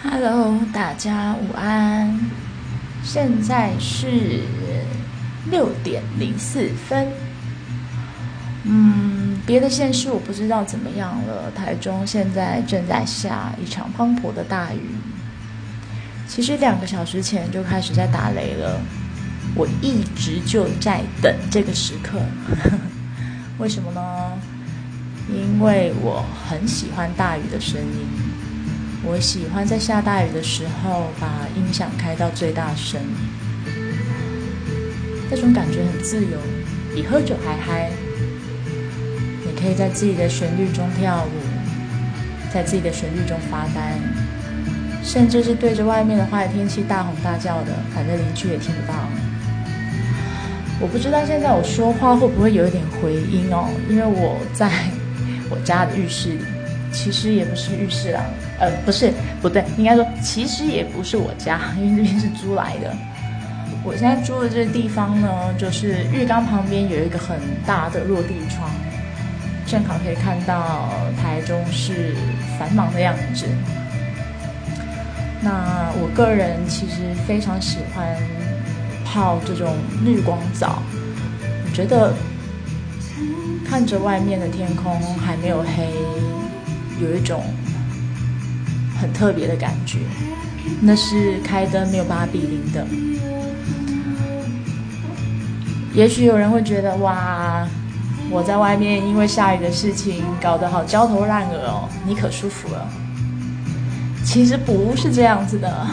Hello，大家午安。现在是六点零四分。嗯，别的县市我不知道怎么样了。台中现在正在下一场滂沱的大雨。其实两个小时前就开始在打雷了。我一直就在等这个时刻。为什么呢？因为我很喜欢大雨的声音，我喜欢在下大雨的时候把音响开到最大声，那种感觉很自由，比喝酒还嗨。你可以在自己的旋律中跳舞，在自己的旋律中发呆，甚至是对着外面的坏天气大吼大叫的，反正邻居也听不到。我不知道现在我说话会不会有一点回音哦，因为我在。我家的浴室里，其实也不是浴室啦，呃，不是，不对，应该说其实也不是我家，因为这边是租来的。我现在住的这个地方呢，就是浴缸旁边有一个很大的落地窗，正好可以看到台中市繁忙的样子。那我个人其实非常喜欢泡这种绿光澡，我觉得。看着外面的天空还没有黑，有一种很特别的感觉。那是开灯没有办法比邻的。也许有人会觉得，哇，我在外面因为下雨的事情搞得好焦头烂额哦，你可舒服了。其实不是这样子的。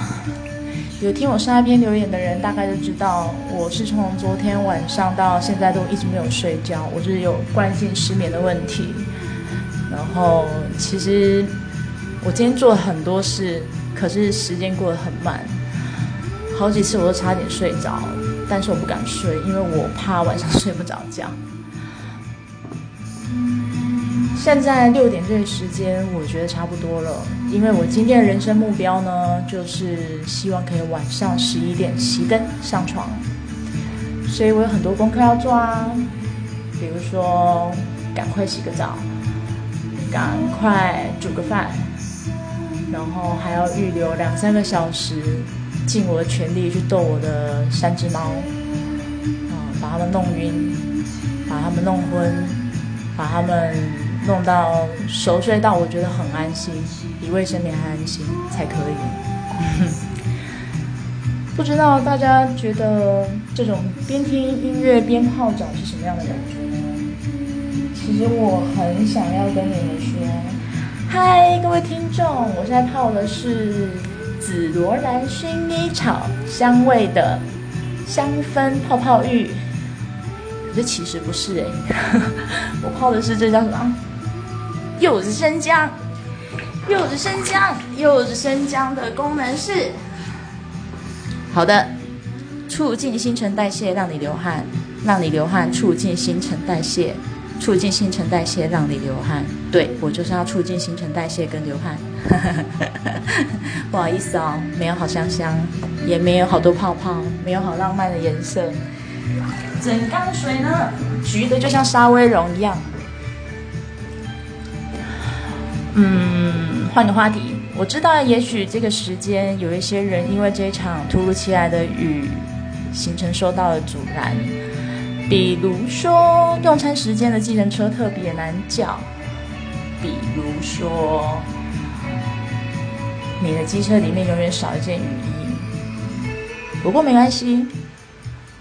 有听我上一篇留言的人，大概就知道我是从昨天晚上到现在都一直没有睡觉，我是有惯性失眠的问题。然后其实我今天做了很多事，可是时间过得很慢，好几次我都差点睡着，但是我不敢睡，因为我怕晚上睡不着觉。现在六点这个时间，我觉得差不多了。因为我今天的人生目标呢，就是希望可以晚上十一点熄灯上床，所以我有很多功课要做啊。比如说，赶快洗个澡，赶快煮个饭，然后还要预留两三个小时，尽我的全力去逗我的三只猫，啊，把它们弄晕，把它们弄昏，把它们。弄到熟睡到我觉得很安心，比卫生棉还安心才可以。不知道大家觉得这种边听音乐边泡澡是什么样的感觉？其实我很想要跟你们说，嗨，各位听众，我现在泡的是紫罗兰薰衣草香味的香氛泡泡浴。这其实不是哎，我泡的是这叫什么？柚子生姜，柚子生姜，柚子生姜的功能是好的，促进新陈代谢，让你流汗，让你流汗，促进新陈代谢，促进新陈代谢，让你流汗。对我就是要促进新陈代谢跟流汗。不好意思哦，没有好香香，也没有好多泡泡，没有好浪漫的颜色。整缸水呢，橘的就像沙威龙一样。嗯，换个话题。我知道，也许这个时间有一些人因为这一场突如其来的雨，行程受到了阻拦。比如说，用餐时间的计程车特别难叫；比如说，你的机车里面永远少一件雨衣。不过没关系，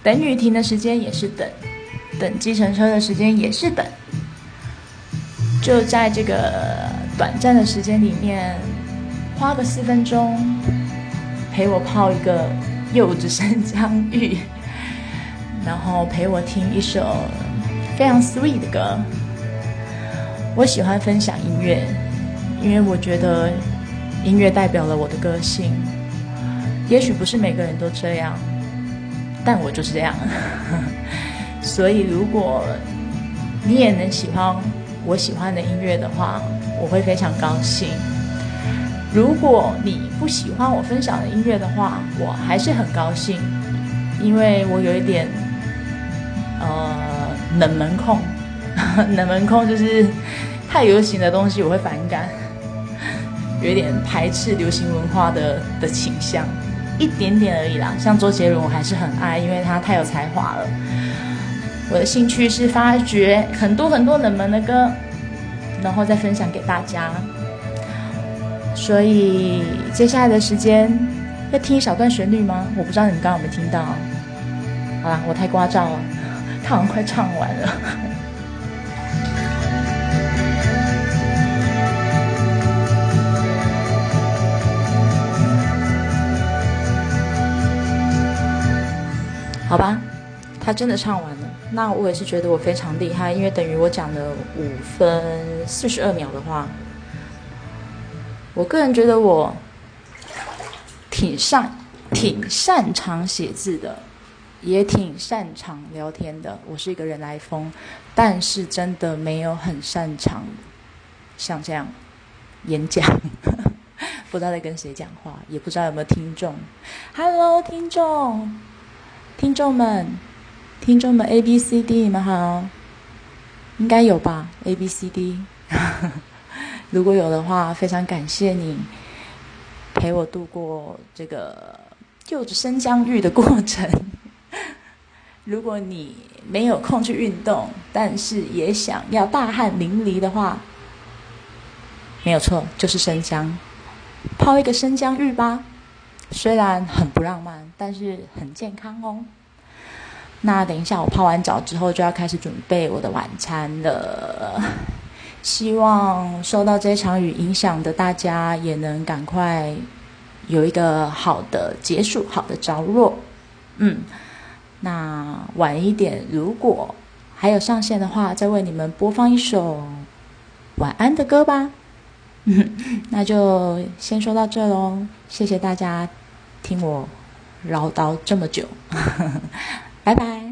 等雨停的时间也是等，等计程车的时间也是等。就在这个。短暂的时间里面，花个四分钟陪我泡一个柚子生姜浴，然后陪我听一首非常 sweet 的歌。我喜欢分享音乐，因为我觉得音乐代表了我的个性。也许不是每个人都这样，但我就是这样。所以，如果你也能喜欢我喜欢的音乐的话，我会非常高兴。如果你不喜欢我分享的音乐的话，我还是很高兴，因为我有一点呃冷门控，冷门控就是太流行的东西我会反感。有一点排斥流行文化的的倾向，一点点而已啦。像周杰伦，我还是很爱，因为他太有才华了。我的兴趣是发掘很多很多冷门的歌，然后再分享给大家。所以接下来的时间要听一小段旋律吗？我不知道你们刚刚有没有听到。好啦，我太聒噪了，他好像快唱完了。好吧，他真的唱完了。那我也是觉得我非常厉害，因为等于我讲了五分四十二秒的话。我个人觉得我挺擅挺擅长写字的，也挺擅长聊天的。我是一个人来疯，但是真的没有很擅长像这样演讲。不知道在跟谁讲话，也不知道有没有听众。Hello，听众，听众们，听众们，A B C D，你们好，应该有吧？A B C D。如果有的话，非常感谢你陪我度过这个就着生姜浴的过程。如果你没有空去运动，但是也想要大汗淋漓的话，没有错，就是生姜，泡一个生姜浴吧。虽然很不浪漫，但是很健康哦。那等一下我泡完澡之后，就要开始准备我的晚餐了。希望受到这场雨影响的大家也能赶快有一个好的结束，好的着落。嗯，那晚一点如果还有上线的话，再为你们播放一首晚安的歌吧。那就先说到这喽，谢谢大家听我唠叨这么久，拜拜。